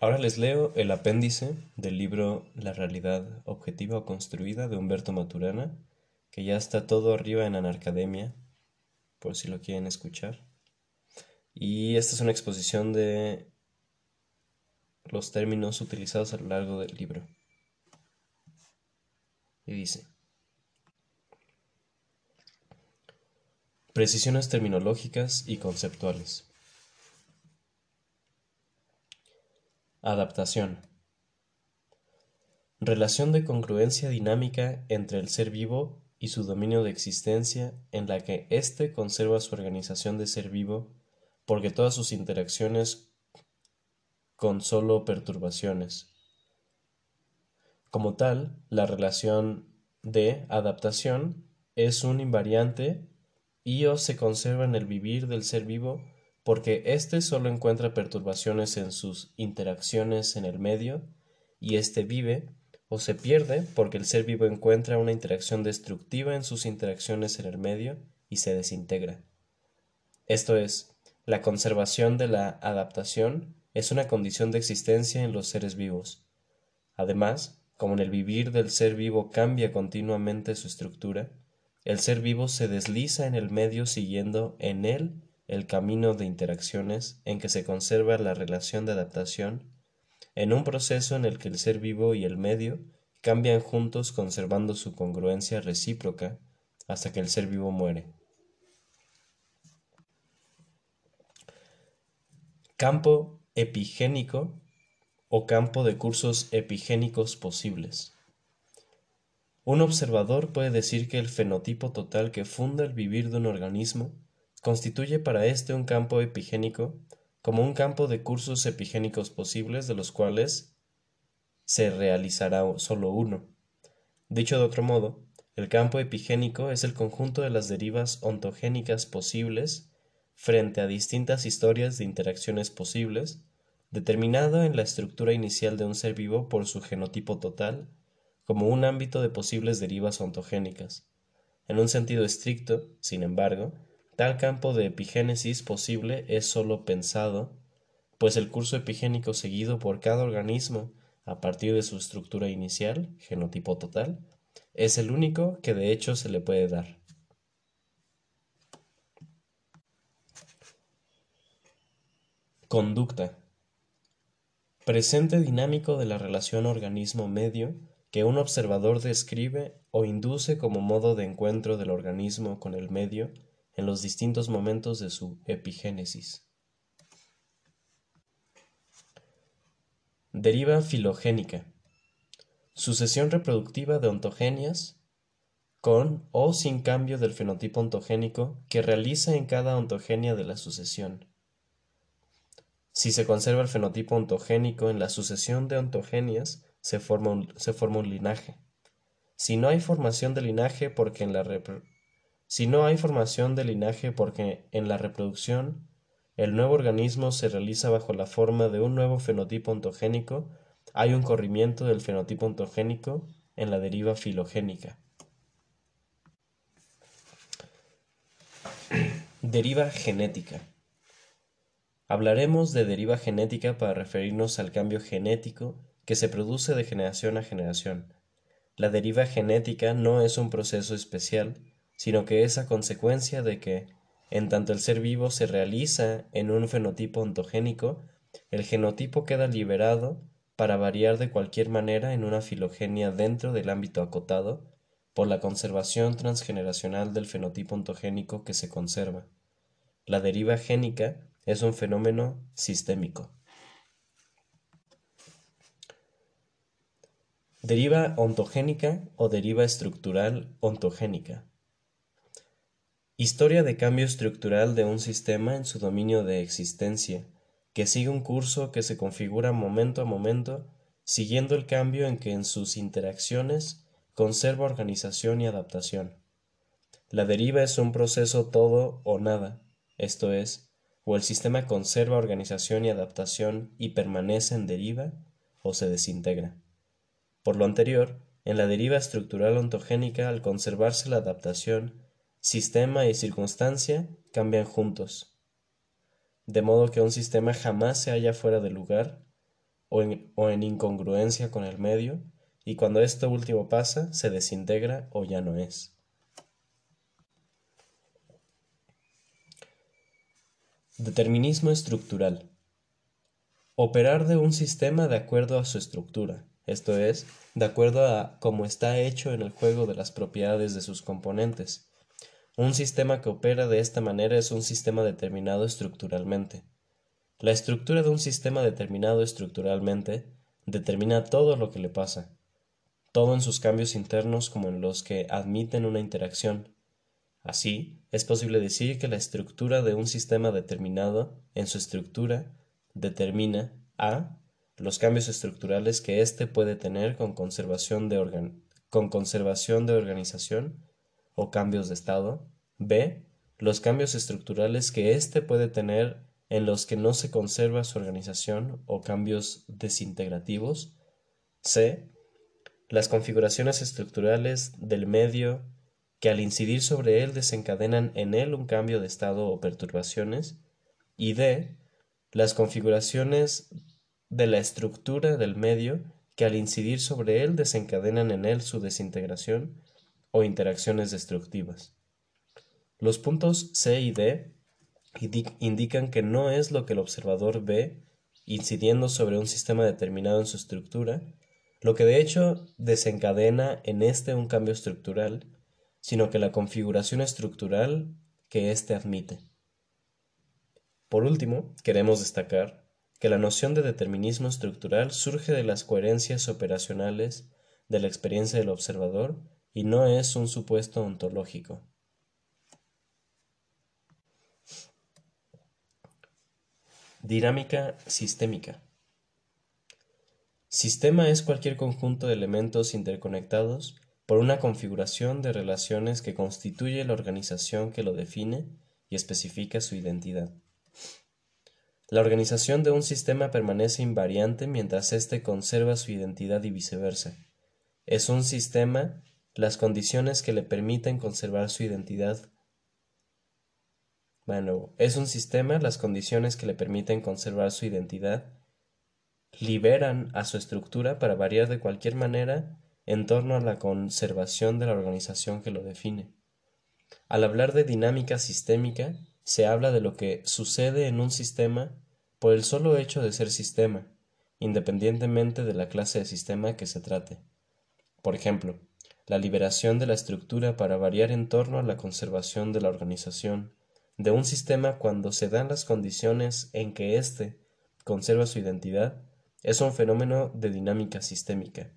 Ahora les leo el apéndice del libro La realidad objetiva o construida de Humberto Maturana, que ya está todo arriba en Anarcademia, por si lo quieren escuchar. Y esta es una exposición de los términos utilizados a lo largo del libro. Y dice, precisiones terminológicas y conceptuales. Adaptación. Relación de congruencia dinámica entre el ser vivo y su dominio de existencia en la que éste conserva su organización de ser vivo porque todas sus interacciones con solo perturbaciones. Como tal, la relación de adaptación es un invariante y o se conserva en el vivir del ser vivo porque éste solo encuentra perturbaciones en sus interacciones en el medio, y éste vive o se pierde porque el ser vivo encuentra una interacción destructiva en sus interacciones en el medio y se desintegra. Esto es, la conservación de la adaptación es una condición de existencia en los seres vivos. Además, como en el vivir del ser vivo cambia continuamente su estructura, el ser vivo se desliza en el medio siguiendo en él el camino de interacciones en que se conserva la relación de adaptación, en un proceso en el que el ser vivo y el medio cambian juntos conservando su congruencia recíproca hasta que el ser vivo muere. Campo epigénico o campo de cursos epigénicos posibles. Un observador puede decir que el fenotipo total que funda el vivir de un organismo Constituye para éste un campo epigénico como un campo de cursos epigénicos posibles de los cuales se realizará solo uno. Dicho de otro modo, el campo epigénico es el conjunto de las derivas ontogénicas posibles frente a distintas historias de interacciones posibles, determinado en la estructura inicial de un ser vivo por su genotipo total, como un ámbito de posibles derivas ontogénicas. En un sentido estricto, sin embargo, Tal campo de epigénesis posible es sólo pensado, pues el curso epigénico seguido por cada organismo a partir de su estructura inicial, genotipo total, es el único que de hecho se le puede dar. Conducta. Presente dinámico de la relación organismo-medio que un observador describe o induce como modo de encuentro del organismo con el medio en los distintos momentos de su epigénesis. Deriva filogénica. Sucesión reproductiva de ontogenias con o sin cambio del fenotipo ontogénico que realiza en cada ontogenia de la sucesión. Si se conserva el fenotipo ontogénico en la sucesión de ontogenias, se forma un, se forma un linaje. Si no hay formación de linaje porque en la si no hay formación de linaje porque en la reproducción el nuevo organismo se realiza bajo la forma de un nuevo fenotipo ontogénico, hay un corrimiento del fenotipo ontogénico en la deriva filogénica. Deriva genética. Hablaremos de deriva genética para referirnos al cambio genético que se produce de generación a generación. La deriva genética no es un proceso especial, sino que es a consecuencia de que, en tanto el ser vivo se realiza en un fenotipo ontogénico, el genotipo queda liberado para variar de cualquier manera en una filogenia dentro del ámbito acotado por la conservación transgeneracional del fenotipo ontogénico que se conserva. La deriva génica es un fenómeno sistémico. Deriva ontogénica o deriva estructural ontogénica. Historia de cambio estructural de un sistema en su dominio de existencia, que sigue un curso que se configura momento a momento, siguiendo el cambio en que en sus interacciones conserva organización y adaptación. La deriva es un proceso todo o nada, esto es, o el sistema conserva organización y adaptación y permanece en deriva, o se desintegra. Por lo anterior, en la deriva estructural ontogénica, al conservarse la adaptación, sistema y circunstancia cambian juntos, de modo que un sistema jamás se halla fuera de lugar, o en, incongruencia con el medio, y cuando esto último pasa, se desintegra o ya no es. Determinismo estructural. Operar de un sistema de acuerdo a su estructura, esto es, de acuerdo a cómo está hecho en el juego de las propiedades de sus componentes. Un sistema que opera de esta manera es un sistema determinado estructuralmente. La estructura de un sistema determinado estructuralmente determina todo lo que le pasa, todo en sus cambios internos como en los que admiten una interacción. Así, es posible decir que la estructura de un sistema determinado, en su estructura, determina a los cambios estructurales que éste puede tener con conservación de, con conservación de organización o cambios de estado, b los cambios estructurales que éste puede tener en los que no se conserva su organización o cambios desintegrativos. C. Las configuraciones estructurales del medio que al incidir sobre él desencadenan en él un cambio de estado o perturbaciones. Y D. Las configuraciones de la estructura del medio que al incidir sobre él desencadenan en él su desintegración o interacciones destructivas. Los puntos C y D indican que no es lo que el observador ve incidiendo sobre un sistema determinado en su estructura, lo que de hecho desencadena en éste un cambio estructural, sino que la configuración estructural que éste admite. Por último, queremos destacar que la noción de determinismo estructural surge de las coherencias operacionales de la experiencia del observador y no es un supuesto ontológico. Dinámica sistémica. Sistema es cualquier conjunto de elementos interconectados por una configuración de relaciones que constituye la organización que lo define y especifica su identidad. La organización de un sistema permanece invariante mientras éste conserva su identidad y viceversa. Es un sistema las condiciones que le permiten conservar su identidad bueno, es un sistema, las condiciones que le permiten conservar su identidad liberan a su estructura para variar de cualquier manera en torno a la conservación de la organización que lo define. Al hablar de dinámica sistémica, se habla de lo que sucede en un sistema por el solo hecho de ser sistema, independientemente de la clase de sistema que se trate. Por ejemplo, la liberación de la estructura para variar en torno a la conservación de la organización, de un sistema cuando se dan las condiciones en que éste conserva su identidad es un fenómeno de dinámica sistémica.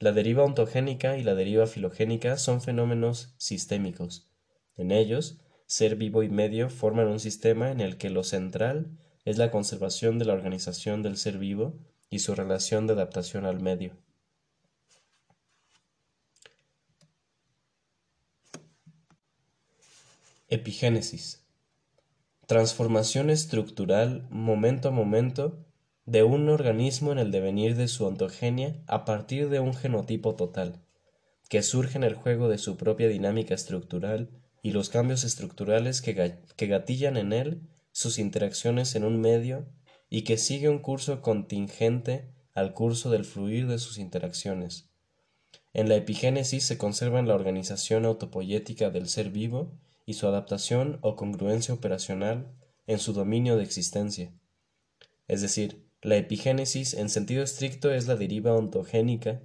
La deriva ontogénica y la deriva filogénica son fenómenos sistémicos. En ellos, ser vivo y medio forman un sistema en el que lo central es la conservación de la organización del ser vivo y su relación de adaptación al medio. Epigénesis. Transformación estructural momento a momento de un organismo en el devenir de su ontogenia a partir de un genotipo total, que surge en el juego de su propia dinámica estructural y los cambios estructurales que, que gatillan en él sus interacciones en un medio y que sigue un curso contingente al curso del fluir de sus interacciones. En la epigénesis se conserva la organización autopoyética del ser vivo y su adaptación o congruencia operacional en su dominio de existencia. Es decir, la epigénesis en sentido estricto es la deriva ontogénica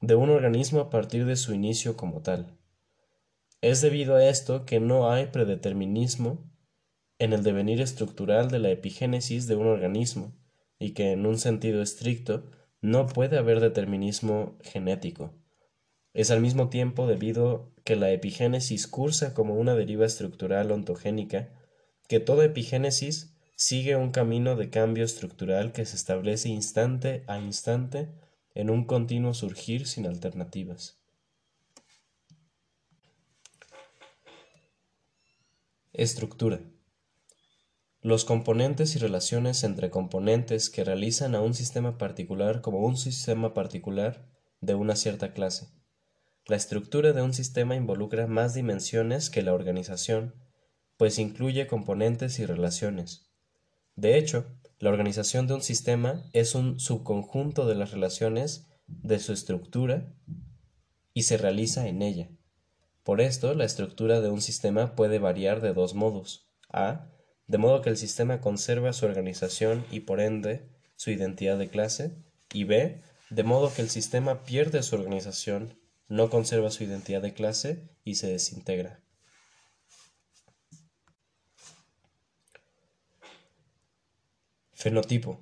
de un organismo a partir de su inicio como tal. Es debido a esto que no hay predeterminismo en el devenir estructural de la epigénesis de un organismo y que en un sentido estricto no puede haber determinismo genético. Es al mismo tiempo debido que la epigénesis cursa como una deriva estructural ontogénica, que toda epigénesis sigue un camino de cambio estructural que se establece instante a instante en un continuo surgir sin alternativas. Estructura. Los componentes y relaciones entre componentes que realizan a un sistema particular como un sistema particular de una cierta clase. La estructura de un sistema involucra más dimensiones que la organización, pues incluye componentes y relaciones. De hecho, La organización de un sistema es un subconjunto de las relaciones de su estructura y se realiza en ella. Por esto, la estructura de un sistema puede variar de dos modos. A. De modo que el sistema conserva su organización y por ende su identidad de clase. Y B. De modo que el sistema pierde su organización, no conserva su identidad de clase y se desintegra. Fenotipo.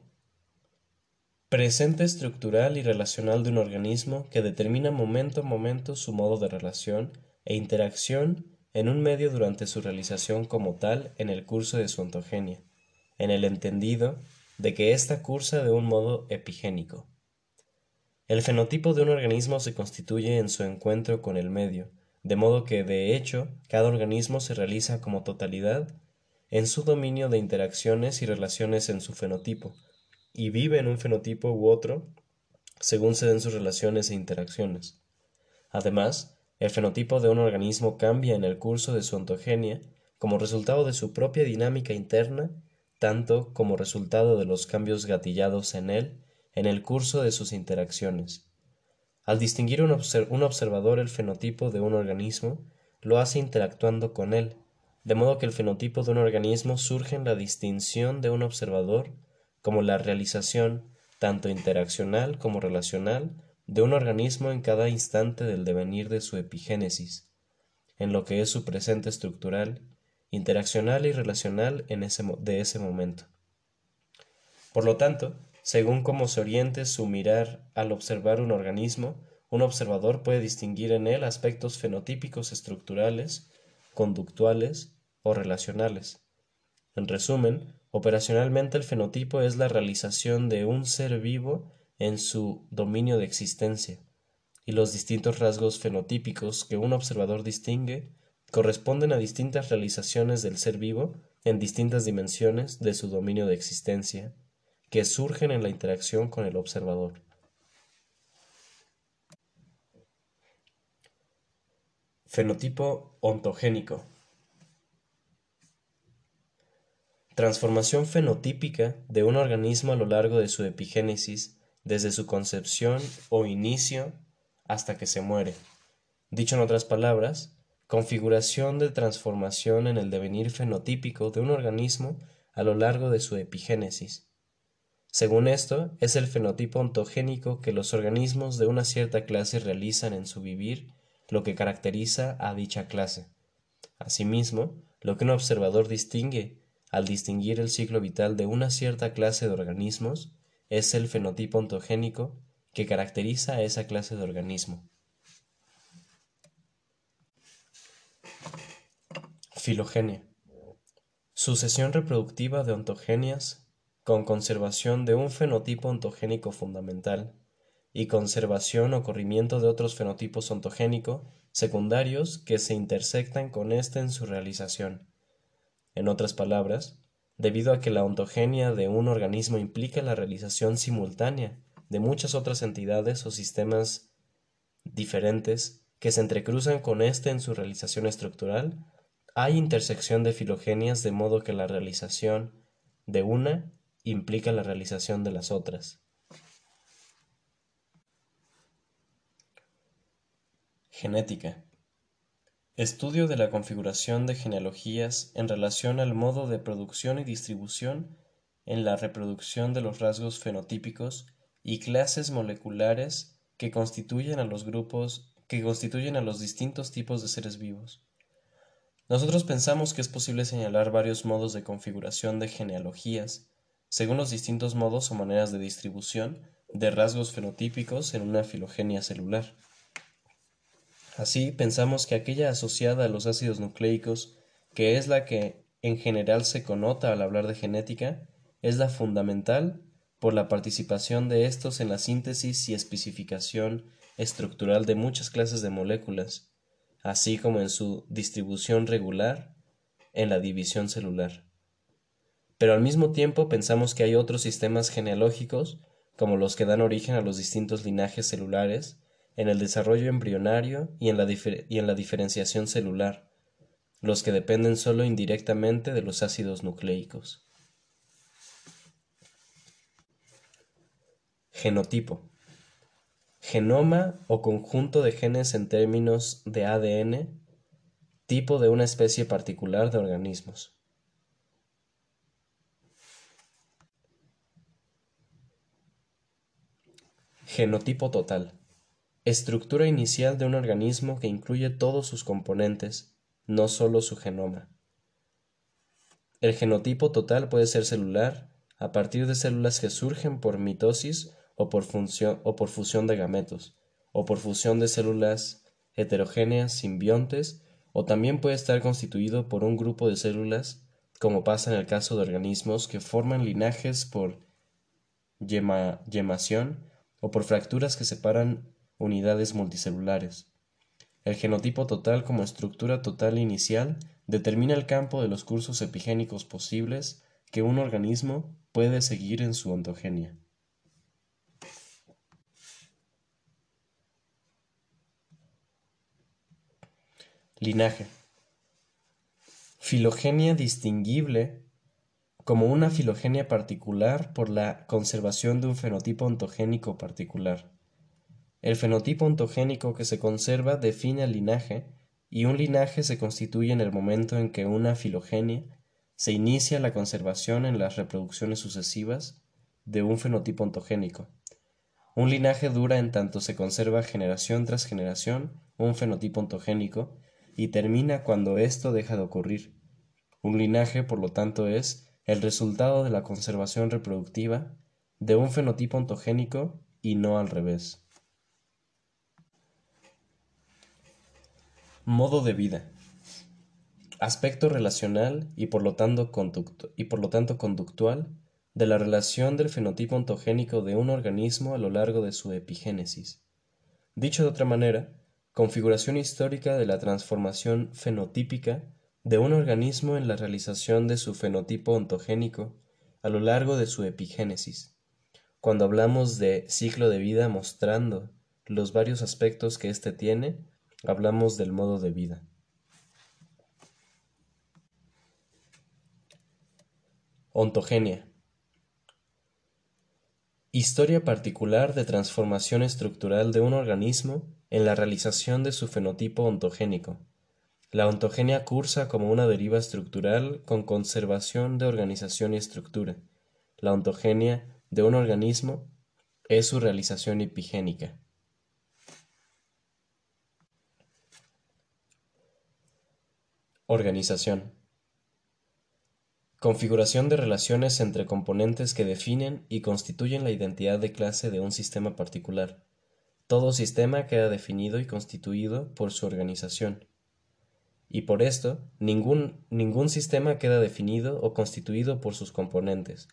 Presente estructural y relacional de un organismo que determina momento a momento su modo de relación e interacción en un medio durante su realización como tal en el curso de su ontogenia, en el entendido de que ésta cursa de un modo epigénico. El fenotipo de un organismo se constituye en su encuentro con el medio, de modo que, de hecho, cada organismo se realiza como totalidad en su dominio de interacciones y relaciones en su fenotipo, y vive en un fenotipo u otro según se den sus relaciones e interacciones. Además, el fenotipo de un organismo cambia en el curso de su ontogenia como resultado de su propia dinámica interna, tanto como resultado de los cambios gatillados en él en el curso de sus interacciones. Al distinguir un, observador el fenotipo de un organismo, lo hace interactuando con él, de modo que el fenotipo de un organismo surge en la distinción de un observador como la realización, tanto interaccional como relacional, de un organismo en cada instante del devenir de su epigénesis, en lo que es su presente estructural, interaccional y relacional en ese, de ese momento. Por lo tanto, según cómo se oriente su mirar al observar un organismo, un observador puede distinguir en él aspectos fenotípicos estructurales, conductuales o relacionales. En resumen, operacionalmente el fenotipo es la realización de un ser vivo en su dominio de existencia, y los distintos rasgos fenotípicos que un observador distingue corresponden a distintas realizaciones del ser vivo en distintas dimensiones de su dominio de existencia, que surgen en la interacción con el observador. Fenotipo ontogénico. Transformación fenotípica de un organismo a lo largo de su epigénesis, desde su concepción o inicio hasta que se muere. Dicho en otras palabras, configuración de transformación en el devenir fenotípico de un organismo a lo largo de su epigénesis. Según esto, es el fenotipo ontogénico que los organismos de una cierta clase realizan en su vivir lo que caracteriza a dicha clase. Asimismo, lo que un observador distingue al distinguir el ciclo vital de una cierta clase de organismos es el fenotipo ontogénico que caracteriza a esa clase de organismo. Filogenia. Sucesión reproductiva de ontogenias con conservación de un fenotipo ontogénico fundamental y conservación o corrimiento de otros fenotipos ontogénicos secundarios que se intersectan con éste en su realización. En otras palabras, debido a que la ontogenia de un organismo implica la realización simultánea de muchas otras entidades o sistemas diferentes que se entrecruzan con éste en su realización estructural, hay intersección de filogenias de modo que la realización de una implica la realización de las otras. Genética. Estudio de la configuración de genealogías en relación al modo de producción y distribución en la reproducción de los rasgos fenotípicos y clases moleculares que constituyen a los grupos que constituyen a los distintos tipos de seres vivos. Nosotros pensamos que es posible señalar varios modos de configuración de genealogías, según los distintos modos o maneras de distribución de rasgos fenotípicos en una filogenia celular. Así, pensamos que aquella asociada a los ácidos nucleicos, que es la que en general se conota al hablar de genética, es la fundamental por la participación de estos en la síntesis y especificación estructural de muchas clases de moléculas, así como en su distribución regular en la división celular. Pero al mismo tiempo pensamos que hay otros sistemas genealógicos, como los que dan origen a los distintos linajes celulares, en el desarrollo embrionario y en la, diferenciación celular, los que dependen solo indirectamente de los ácidos nucleicos. Genotipo. Genoma o conjunto de genes en términos de ADN, tipo de una especie particular de organismos. Genotipo total. Estructura inicial de un organismo que incluye todos sus componentes, no solo su genoma. El genotipo total puede ser celular, a partir de células que surgen por mitosis o por, o por fusión de gametos, o por fusión de células heterogéneas simbiontes, o también puede estar constituido por un grupo de células, como pasa en el caso de organismos que forman linajes por yemación o por fracturas que separan unidades multicelulares. El genotipo total como estructura total inicial determina el campo de los cursos epigénicos posibles que un organismo puede seguir en su ontogenia. Linaje. Filogenia distinguible como una filogenia particular por la conservación de un fenotipo ontogénico particular. El fenotipo ontogénico que se conserva define el linaje y un linaje se constituye en el momento en que una filogenia se inicia la conservación en las reproducciones sucesivas de un fenotipo ontogénico. Un linaje dura en tanto se conserva generación tras generación un fenotipo ontogénico y termina cuando esto deja de ocurrir. Un linaje, por lo tanto, es el resultado de la conservación reproductiva de un fenotipo ontogénico y no al revés. Modo de vida. Aspecto relacional y por lo tanto, conductual de la relación del fenotipo ontogénico de un organismo a lo largo de su epigénesis. Dicho de otra manera, configuración histórica de la transformación fenotípica de un organismo en la realización de su fenotipo ontogénico a lo largo de su epigénesis. Cuando hablamos de ciclo de vida mostrando los varios aspectos que éste tiene, hablamos del modo de vida. Ontogenia. Historia particular de transformación estructural de un organismo en la realización de su fenotipo ontogénico la ontogenia cursa como una deriva estructural con conservación de organización y estructura. La ontogenia de un organismo es su realización epigénica. Organización. Configuración de relaciones entre componentes que definen y constituyen la identidad de clase de un sistema particular. Todo sistema queda definido y constituido por su organización y por esto ningún, ningún sistema queda definido o constituido por sus componentes.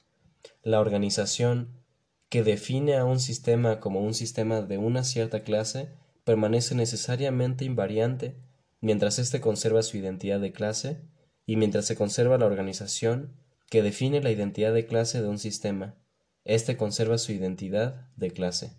La organización que define a un sistema como un sistema de una cierta clase permanece necesariamente invariante mientras éste conserva su identidad de clase y mientras se conserva la organización que define la identidad de clase de un sistema, éste conserva su identidad de clase.